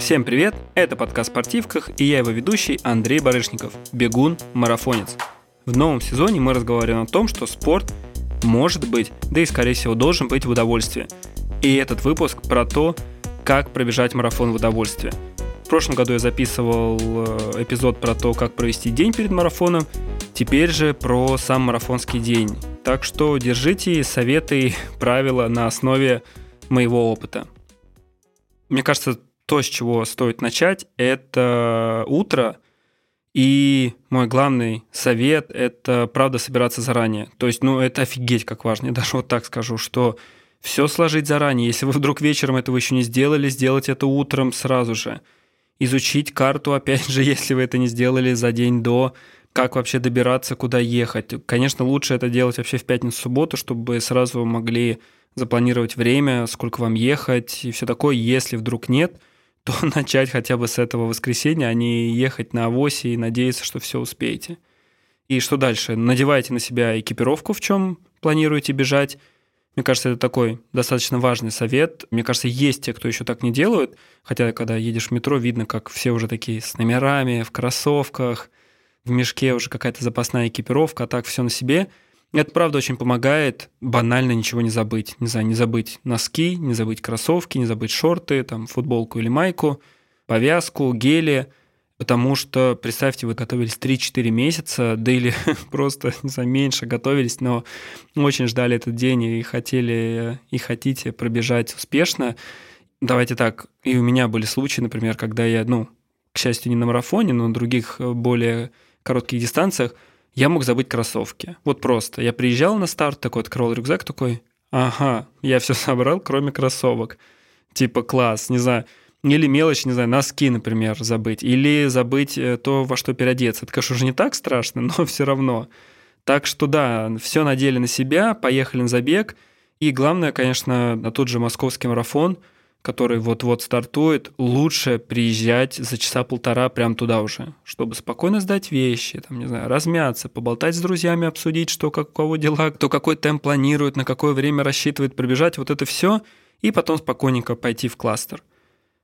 Всем привет, это подкаст «Спортивках» и я его ведущий Андрей Барышников, бегун, марафонец. В новом сезоне мы разговариваем о том, что спорт может быть, да и скорее всего должен быть в удовольствии. И этот выпуск про то, как пробежать марафон в удовольствие. В прошлом году я записывал э, эпизод про то, как провести день перед марафоном, теперь же про сам марафонский день. Так что держите советы и правила на основе моего опыта. Мне кажется, то, с чего стоит начать, это утро. И мой главный совет – это, правда, собираться заранее. То есть, ну, это офигеть как важно. Я даже вот так скажу, что все сложить заранее. Если вы вдруг вечером этого еще не сделали, сделать это утром сразу же. Изучить карту, опять же, если вы это не сделали за день до, как вообще добираться, куда ехать. Конечно, лучше это делать вообще в пятницу-субботу, чтобы сразу могли запланировать время, сколько вам ехать и все такое. Если вдруг нет – то начать хотя бы с этого воскресенья, а не ехать на авосе и надеяться, что все успеете. И что дальше? Надевайте на себя экипировку, в чем планируете бежать. Мне кажется, это такой достаточно важный совет. Мне кажется, есть те, кто еще так не делают. Хотя, когда едешь в метро, видно, как все уже такие с номерами, в кроссовках, в мешке уже какая-то запасная экипировка, а так все на себе – это правда очень помогает банально ничего не забыть. Не знаю, не забыть носки, не забыть кроссовки, не забыть шорты, там, футболку или майку, повязку, гели. Потому что, представьте, вы готовились 3-4 месяца, да или просто, не знаю, меньше готовились, но очень ждали этот день и хотели, и хотите пробежать успешно. Давайте так, и у меня были случаи, например, когда я, ну, к счастью, не на марафоне, но на других более коротких дистанциях – я мог забыть кроссовки. Вот просто. Я приезжал на старт, такой открыл рюкзак, такой, ага, я все собрал, кроме кроссовок. Типа класс, не знаю. Или мелочь, не знаю, носки, например, забыть. Или забыть э, то, во что переодеться. Это, конечно, уже не так страшно, но все равно. Так что да, все надели на себя, поехали на забег. И главное, конечно, на тот же московский марафон – который вот-вот стартует, лучше приезжать за часа полтора прям туда уже, чтобы спокойно сдать вещи, там, не знаю, размяться, поболтать с друзьями, обсудить, что как у кого дела, кто какой темп планирует, на какое время рассчитывает пробежать, вот это все, и потом спокойненько пойти в кластер.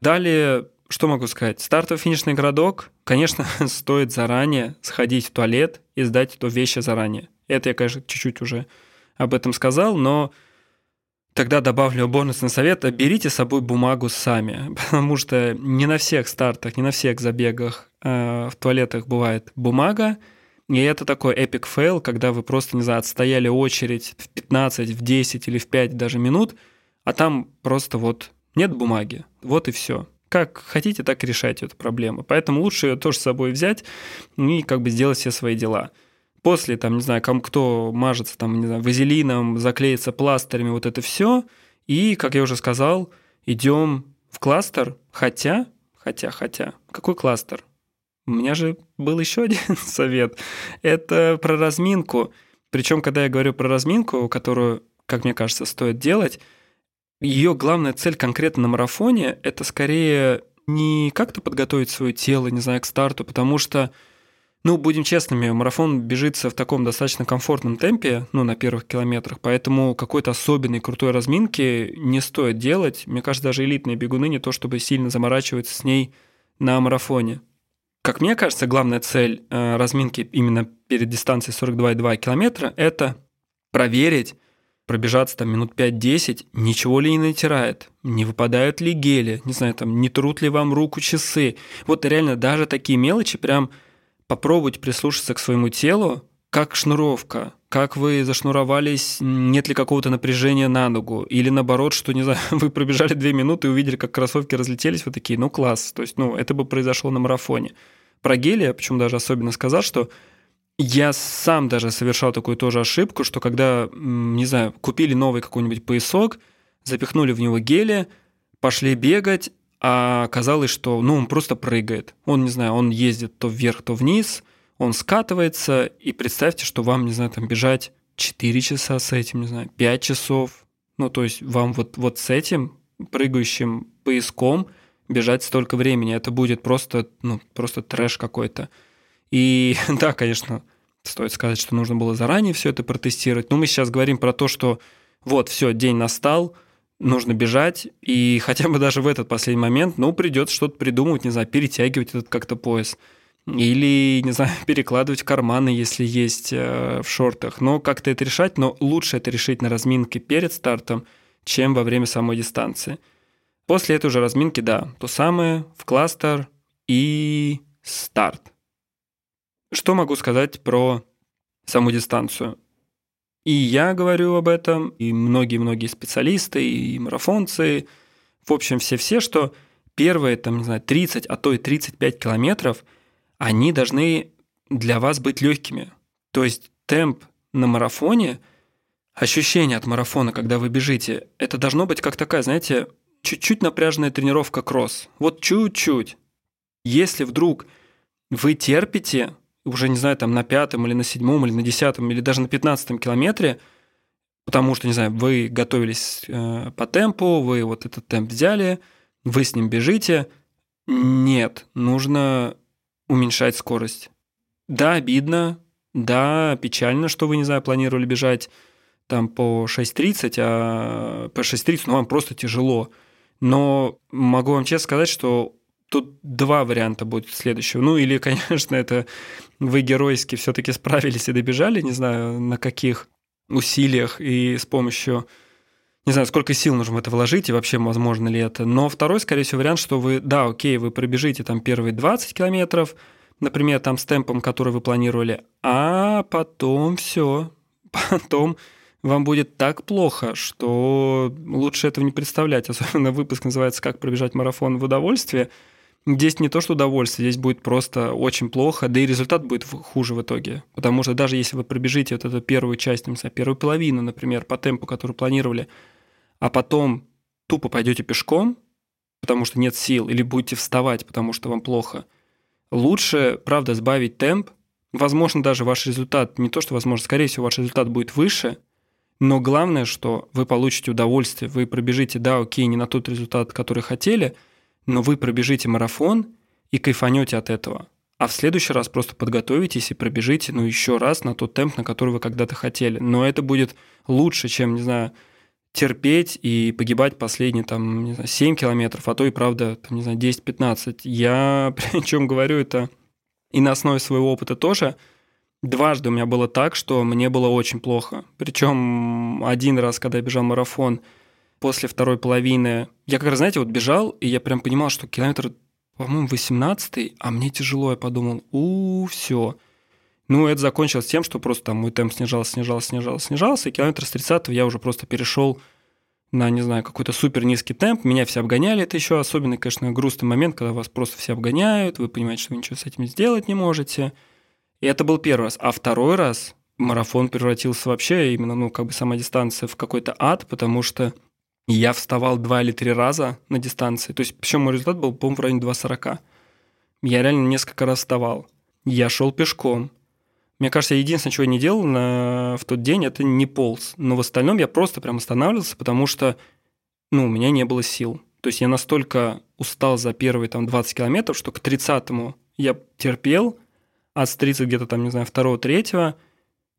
Далее, что могу сказать? Стартово-финишный городок, конечно, стоит заранее сходить в туалет и сдать эту вещи заранее. Это я, конечно, чуть-чуть уже об этом сказал, но Тогда добавлю бонусный совет. Берите с собой бумагу сами, потому что не на всех стартах, не на всех забегах э, в туалетах бывает бумага. И это такой epic fail, когда вы просто, не знаю, отстояли очередь в 15, в 10 или в 5 даже минут, а там просто вот нет бумаги. Вот и все. Как хотите, так и решайте эту проблему. Поэтому лучше ее тоже с собой взять и как бы сделать все свои дела. После, там, не знаю, кому, кто мажется там, не знаю, вазелином, заклеится пластырями, вот это все. И, как я уже сказал, идем в кластер, хотя, хотя, хотя, какой кластер? У меня же был еще один совет. Это про разминку. Причем, когда я говорю про разминку, которую, как мне кажется, стоит делать, ее главная цель конкретно на марафоне – это скорее не как-то подготовить свое тело, не знаю, к старту, потому что ну, будем честными, марафон бежится в таком достаточно комфортном темпе, ну, на первых километрах, поэтому какой-то особенной крутой разминки не стоит делать. Мне кажется, даже элитные бегуны не то чтобы сильно заморачиваются с ней на марафоне. Как мне кажется, главная цель э, разминки именно перед дистанцией 42,2 километра – это проверить, пробежаться там минут 5-10, ничего ли не натирает, не выпадают ли гели, не знаю, там, не трут ли вам руку часы. Вот реально даже такие мелочи прям – попробовать прислушаться к своему телу, как шнуровка, как вы зашнуровались, нет ли какого-то напряжения на ногу, или наоборот, что, не знаю, вы пробежали две минуты и увидели, как кроссовки разлетелись, вы такие, ну класс, то есть, ну, это бы произошло на марафоне. Про гели я почему даже особенно сказал, что я сам даже совершал такую тоже ошибку, что когда, не знаю, купили новый какой-нибудь поясок, запихнули в него гели, пошли бегать, а оказалось, что ну, он просто прыгает. Он, не знаю, он ездит то вверх, то вниз, он скатывается, и представьте, что вам, не знаю, там бежать 4 часа с этим, не знаю, 5 часов. Ну, то есть вам вот, вот с этим прыгающим пояском бежать столько времени. Это будет просто, ну, просто трэш какой-то. И да, конечно, стоит сказать, что нужно было заранее все это протестировать. Но мы сейчас говорим про то, что вот, все, день настал – нужно бежать, и хотя бы даже в этот последний момент, ну, придется что-то придумывать, не знаю, перетягивать этот как-то пояс. Или, не знаю, перекладывать карманы, если есть э, в шортах. Но как-то это решать, но лучше это решить на разминке перед стартом, чем во время самой дистанции. После этой уже разминки, да, то самое, в кластер и старт. Что могу сказать про саму дистанцию? И я говорю об этом, и многие-многие специалисты, и марафонцы, в общем, все-все, что первые, там, не знаю, 30, а то и 35 километров, они должны для вас быть легкими. То есть темп на марафоне, ощущение от марафона, когда вы бежите, это должно быть как такая, знаете, чуть-чуть напряженная тренировка кросс. Вот чуть-чуть. Если вдруг вы терпите уже, не знаю, там на пятом или на седьмом или на десятом или даже на пятнадцатом километре, потому что, не знаю, вы готовились э, по темпу, вы вот этот темп взяли, вы с ним бежите. Нет, нужно уменьшать скорость. Да, обидно, да, печально, что вы, не знаю, планировали бежать там по 6.30, а по 6.30, ну, вам просто тяжело. Но могу вам честно сказать, что тут два варианта будет следующего. Ну, или, конечно, это вы геройски все-таки справились и добежали, не знаю, на каких усилиях и с помощью не знаю, сколько сил нужно в это вложить и вообще возможно ли это. Но второй, скорее всего, вариант, что вы, да, окей, вы пробежите там первые 20 километров, например, там с темпом, который вы планировали, а потом все, потом вам будет так плохо, что лучше этого не представлять. Особенно выпуск называется «Как пробежать марафон в удовольствие», Здесь не то, что удовольствие, здесь будет просто очень плохо, да и результат будет хуже в итоге. Потому что даже если вы пробежите вот эту первую часть, не знаю, первую половину, например, по темпу, который планировали, а потом тупо пойдете пешком, потому что нет сил, или будете вставать, потому что вам плохо, лучше, правда, сбавить темп. Возможно, даже ваш результат, не то, что возможно, скорее всего, ваш результат будет выше, но главное, что вы получите удовольствие, вы пробежите, да, окей, не на тот результат, который хотели – но вы пробежите марафон и кайфанете от этого. А в следующий раз просто подготовитесь и пробежите, ну, еще раз на тот темп, на который вы когда-то хотели. Но это будет лучше, чем, не знаю, терпеть и погибать последние, там, не знаю, 7 километров, а то и, правда, там, не знаю, 10-15. Я, причем говорю это и на основе своего опыта тоже, дважды у меня было так, что мне было очень плохо. Причем один раз, когда я бежал марафон – после второй половины... Я как раз, знаете, вот бежал, и я прям понимал, что километр, по-моему, 18 а мне тяжело. Я подумал, у, все. Ну, это закончилось тем, что просто там мой темп снижался, снижался, снижался, снижался, и километр с 30 я уже просто перешел на, не знаю, какой-то супер низкий темп, меня все обгоняли, это еще особенный, конечно, грустный момент, когда вас просто все обгоняют, вы понимаете, что вы ничего с этим сделать не можете. И это был первый раз. А второй раз марафон превратился вообще именно, ну, как бы сама дистанция в какой-то ад, потому что я вставал два или три раза на дистанции. То есть, причем мой результат был, по-моему, в районе 2.40. Я реально несколько раз вставал. Я шел пешком. Мне кажется, единственное, чего я не делал на, в тот день, это не полз. Но в остальном я просто прям останавливался, потому что ну, у меня не было сил. То есть я настолько устал за первые там 20 километров, что к 30-му я терпел, а с 30 где-то там, не знаю, второго, третьего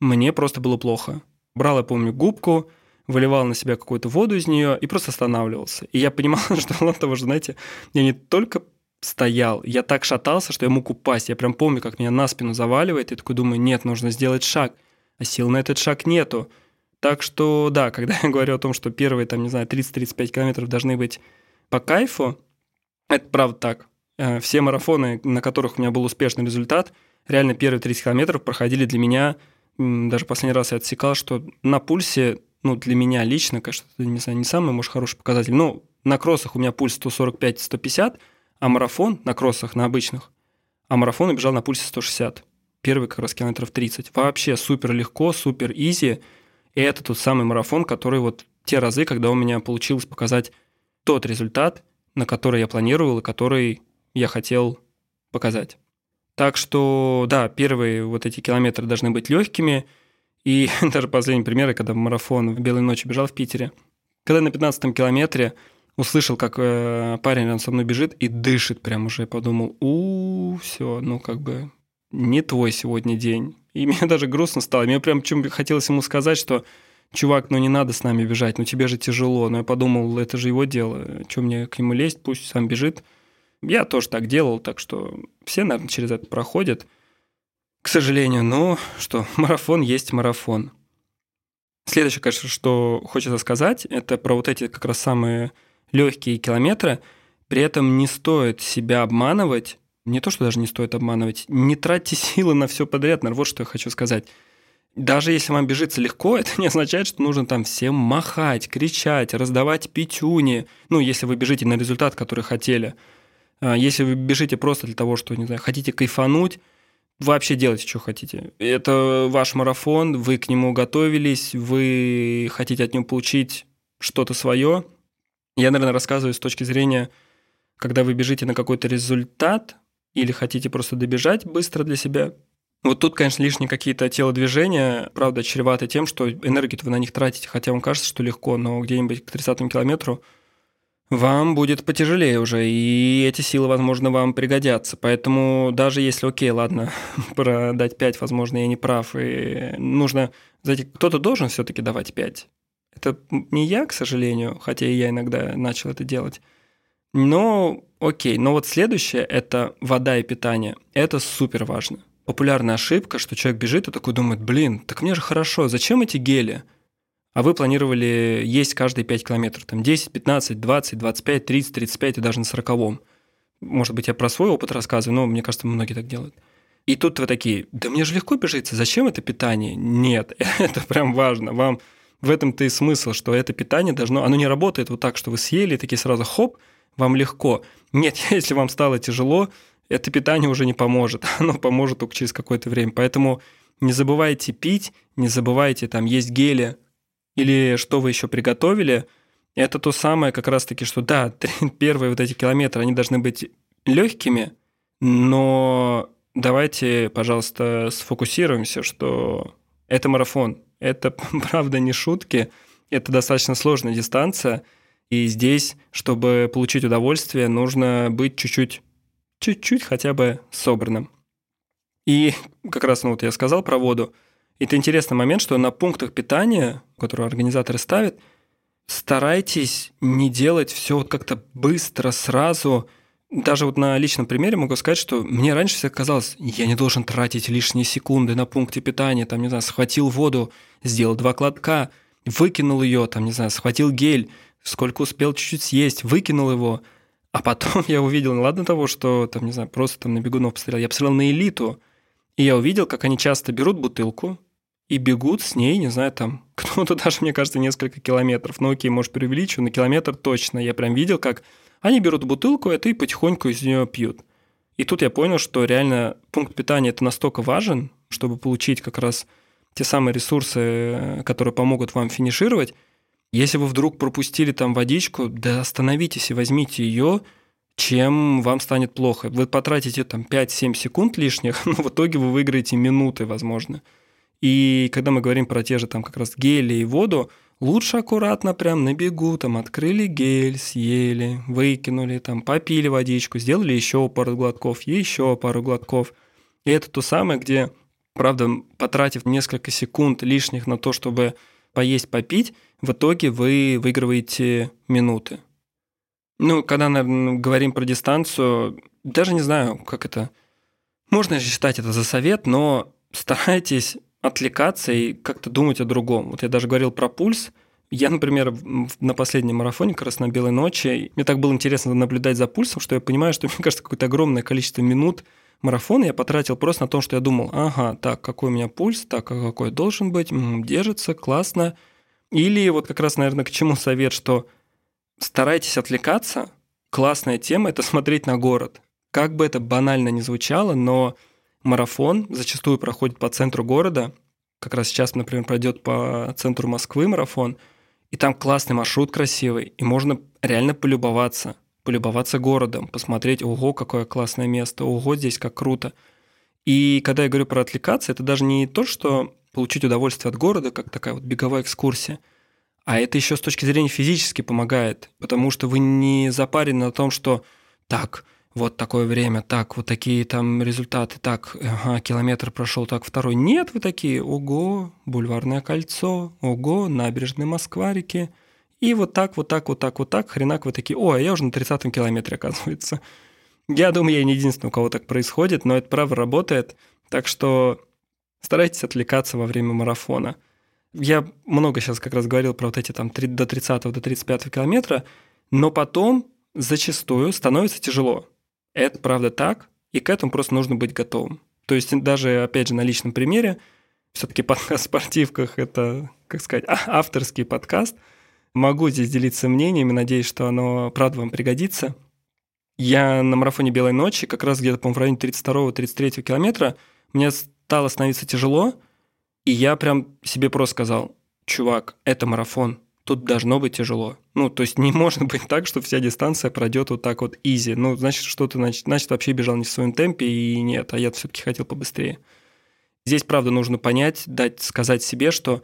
мне просто было плохо. Брал, я помню, губку – выливал на себя какую-то воду из нее и просто останавливался. И я понимал, что мало того, что, знаете, я не только стоял, я так шатался, что я мог упасть. Я прям помню, как меня на спину заваливает, и такой думаю, нет, нужно сделать шаг. А сил на этот шаг нету. Так что, да, когда я говорю о том, что первые, там, не знаю, 30-35 километров должны быть по кайфу, это правда так. Э, все марафоны, на которых у меня был успешный результат, реально первые 30 километров проходили для меня, даже последний раз я отсекал, что на пульсе ну, для меня лично, конечно, это, не не самый, может, хороший показатель. Но на кроссах у меня пульс 145-150, а марафон на кроссах, на обычных, а марафон убежал на пульсе 160. Первый как раз километров 30. Вообще супер легко, супер изи. И это тот самый марафон, который вот те разы, когда у меня получилось показать тот результат, на который я планировал и который я хотел показать. Так что, да, первые вот эти километры должны быть легкими – и даже последний пример, когда марафон в Белой ночи бежал в Питере. Когда на 15 километре услышал, как э, парень рядом со мной бежит и дышит прям уже, подумал, у, все, ну как бы не твой сегодня день. И мне даже грустно стало. Мне прям чем хотелось ему сказать, что чувак, ну не надо с нами бежать, ну тебе же тяжело. Но я подумал, это же его дело, что мне к нему лезть, пусть сам бежит. Я тоже так делал, так что все, наверное, через это проходят. К сожалению, но что, марафон есть марафон. Следующее, конечно, что хочется сказать, это про вот эти как раз самые легкие километры. При этом не стоит себя обманывать, не то, что даже не стоит обманывать, не тратьте силы на все подряд, наверное, вот что я хочу сказать. Даже если вам бежится легко, это не означает, что нужно там всем махать, кричать, раздавать пятюни. Ну, если вы бежите на результат, который хотели. А если вы бежите просто для того, что, не знаю, хотите кайфануть, вообще делайте, что хотите. Это ваш марафон, вы к нему готовились, вы хотите от него получить что-то свое. Я, наверное, рассказываю с точки зрения, когда вы бежите на какой-то результат или хотите просто добежать быстро для себя. Вот тут, конечно, лишние какие-то телодвижения, правда, чреваты тем, что энергию вы на них тратите, хотя вам кажется, что легко, но где-нибудь к 30 километру вам будет потяжелее уже, и эти силы, возможно, вам пригодятся. Поэтому даже если, окей, ладно, продать 5, возможно, я не прав, и нужно, знаете, кто-то должен все таки давать 5. Это не я, к сожалению, хотя и я иногда начал это делать. Но окей, но вот следующее – это вода и питание. Это супер важно. Популярная ошибка, что человек бежит и такой думает, блин, так мне же хорошо, зачем эти гели? А вы планировали есть каждые 5 километров, там 10, 15, 20, 25, 30, 35 и даже на 40 Может быть, я про свой опыт рассказываю, но мне кажется, многие так делают. И тут вы такие, да мне же легко бежится, зачем это питание? Нет, это прям важно. Вам в этом-то и смысл, что это питание должно, оно не работает вот так, что вы съели, такие сразу хоп, вам легко. Нет, если вам стало тяжело, это питание уже не поможет, оно поможет только через какое-то время. Поэтому не забывайте пить, не забывайте там есть гели, или что вы еще приготовили, это то самое как раз-таки, что да, первые вот эти километры, они должны быть легкими, но давайте, пожалуйста, сфокусируемся, что это марафон, это правда не шутки, это достаточно сложная дистанция, и здесь, чтобы получить удовольствие, нужно быть чуть-чуть, чуть-чуть хотя бы собранным. И как раз, ну вот я сказал про воду, это интересный момент, что на пунктах питания, которые организаторы ставят, старайтесь не делать все вот как-то быстро, сразу. Даже вот на личном примере могу сказать, что мне раньше всегда казалось, я не должен тратить лишние секунды на пункте питания, там, не знаю, схватил воду, сделал два глотка, выкинул ее, там, не знаю, схватил гель, сколько успел чуть-чуть съесть, выкинул его. А потом я увидел, ну ладно того, что, там, не знаю, просто там на бегунов посмотрел, я посмотрел на элиту – и я увидел, как они часто берут бутылку и бегут с ней, не знаю, там, кто-то даже, мне кажется, несколько километров. Ну окей, может, преувеличу, на километр точно. Я прям видел, как они берут бутылку, это и потихоньку из нее пьют. И тут я понял, что реально пункт питания это настолько важен, чтобы получить как раз те самые ресурсы, которые помогут вам финишировать. Если вы вдруг пропустили там водичку, да остановитесь и возьмите ее, чем вам станет плохо. Вы потратите там 5-7 секунд лишних, но в итоге вы выиграете минуты, возможно. И когда мы говорим про те же там как раз гели и воду, лучше аккуратно прям на бегу, там открыли гель, съели, выкинули, там попили водичку, сделали еще пару глотков, еще пару глотков. И это то самое, где, правда, потратив несколько секунд лишних на то, чтобы поесть, попить, в итоге вы выигрываете минуты. Ну, когда, наверное, говорим про дистанцию, даже не знаю, как это... Можно считать это за совет, но старайтесь отвлекаться и как-то думать о другом. Вот я даже говорил про пульс. Я, например, на последнем марафоне, как раз на Белой ночи, мне так было интересно наблюдать за пульсом, что я понимаю, что, мне кажется, какое-то огромное количество минут марафона я потратил просто на то, что я думал, ага, так, какой у меня пульс, так, а какой должен быть, держится, классно. Или вот как раз, наверное, к чему совет, что старайтесь отвлекаться. Классная тема – это смотреть на город. Как бы это банально ни звучало, но марафон зачастую проходит по центру города. Как раз сейчас, например, пройдет по центру Москвы марафон, и там классный маршрут красивый, и можно реально полюбоваться, полюбоваться городом, посмотреть, ого, какое классное место, ого, здесь как круто. И когда я говорю про отвлекаться, это даже не то, что получить удовольствие от города, как такая вот беговая экскурсия – а это еще с точки зрения физически помогает, потому что вы не запарены на том, что так, вот такое время, так, вот такие там результаты, так, ага, километр прошел, так, второй. Нет, вы такие, ого, бульварное кольцо, ого, набережные Москварики. И вот так, вот так, вот так, вот так, хренак, вы такие, о, а я уже на 30-м километре, оказывается. Я думаю, я не единственный, у кого так происходит, но это право работает. Так что старайтесь отвлекаться во время марафона. Я много сейчас как раз говорил про вот эти там 3, до 30 до 35 километра, но потом зачастую становится тяжело. Это правда так, и к этому просто нужно быть готовым. То есть даже, опять же, на личном примере, все-таки подкаст в спортивках – это, как сказать, а, авторский подкаст. Могу здесь делиться мнениями, надеюсь, что оно правда вам пригодится. Я на марафоне «Белой ночи», как раз где-то, по-моему, в районе 32-33 километра, мне стало становиться тяжело, и я прям себе просто сказал, чувак, это марафон, тут должно быть тяжело. Ну, то есть не может быть так, что вся дистанция пройдет вот так вот изи. Ну, значит, что-то, значит, значит, вообще бежал не в своем темпе, и нет, а я все-таки хотел побыстрее. Здесь, правда, нужно понять, дать, сказать себе, что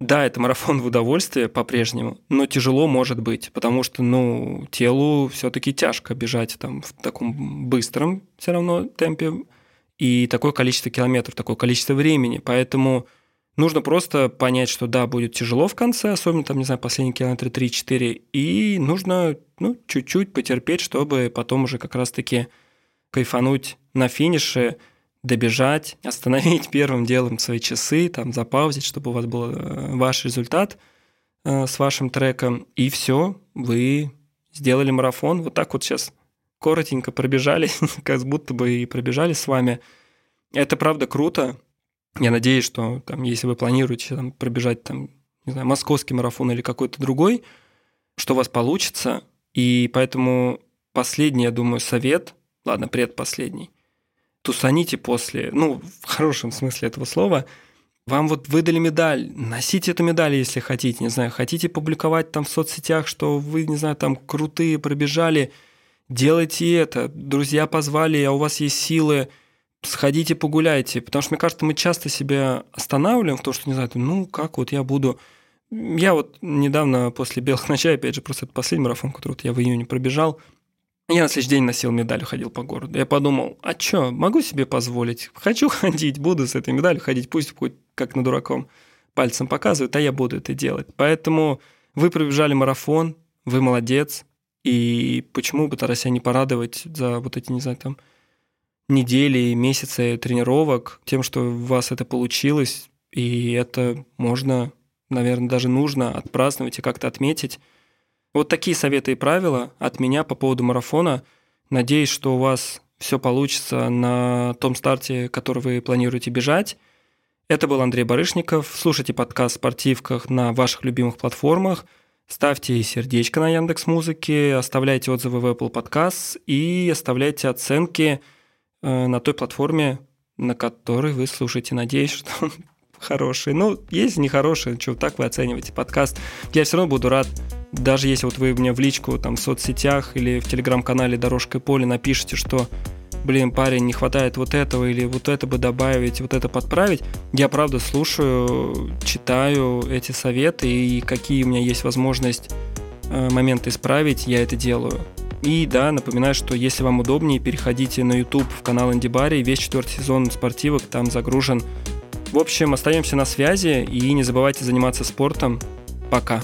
да, это марафон в удовольствие по-прежнему, но тяжело может быть, потому что, ну, телу все-таки тяжко бежать там в таком быстром все равно темпе и такое количество километров, такое количество времени. Поэтому нужно просто понять, что да, будет тяжело в конце, особенно там, не знаю, последние километры 3-4, и нужно, ну, чуть-чуть потерпеть, чтобы потом уже как раз-таки кайфануть на финише, добежать, остановить первым делом свои часы, там запаузить, чтобы у вас был э, ваш результат э, с вашим треком, и все, вы сделали марафон. Вот так вот сейчас коротенько пробежали, как будто бы и пробежали с вами. Это правда круто. Я надеюсь, что там, если вы планируете там, пробежать там, не знаю, московский марафон или какой-то другой, что у вас получится. И поэтому последний, я думаю, совет, ладно, предпоследний, тусаните после, ну, в хорошем смысле этого слова, вам вот выдали медаль, носите эту медаль, если хотите, не знаю, хотите публиковать там в соцсетях, что вы, не знаю, там крутые пробежали, делайте это, друзья позвали, а у вас есть силы, сходите погуляйте, потому что, мне кажется, мы часто себя останавливаем в том, что, не знаю, ну, как вот я буду... Я вот недавно после «Белых ночей», опять же, просто это последний марафон, который вот я в июне пробежал, я на следующий день носил медаль, ходил по городу. Я подумал, а чё, могу себе позволить? Хочу ходить, буду с этой медалью ходить, пусть хоть как на дураком пальцем показывают, а я буду это делать. Поэтому вы пробежали марафон, вы молодец, и почему бы тогда себя не порадовать за вот эти, не знаю, там, недели, месяцы тренировок тем, что у вас это получилось, и это можно, наверное, даже нужно отпраздновать и как-то отметить. Вот такие советы и правила от меня по поводу марафона. Надеюсь, что у вас все получится на том старте, который вы планируете бежать. Это был Андрей Барышников. Слушайте подкаст спортивках на ваших любимых платформах. Ставьте сердечко на Яндекс Музыке, оставляйте отзывы в Apple Podcasts и оставляйте оценки на той платформе, на которой вы слушаете. Надеюсь, что он хороший. Ну, есть нехороший, что так вы оцениваете подкаст. Я все равно буду рад даже если вот вы мне в личку там в соцсетях или в телеграм-канале «Дорожка и поле» напишите, что блин, парень, не хватает вот этого, или вот это бы добавить, вот это подправить, я правда слушаю, читаю эти советы, и какие у меня есть возможность э, моменты исправить, я это делаю. И да, напоминаю, что если вам удобнее, переходите на YouTube в канал Инди Барри, весь четвертый сезон спортивок там загружен. В общем, остаемся на связи и не забывайте заниматься спортом. Пока.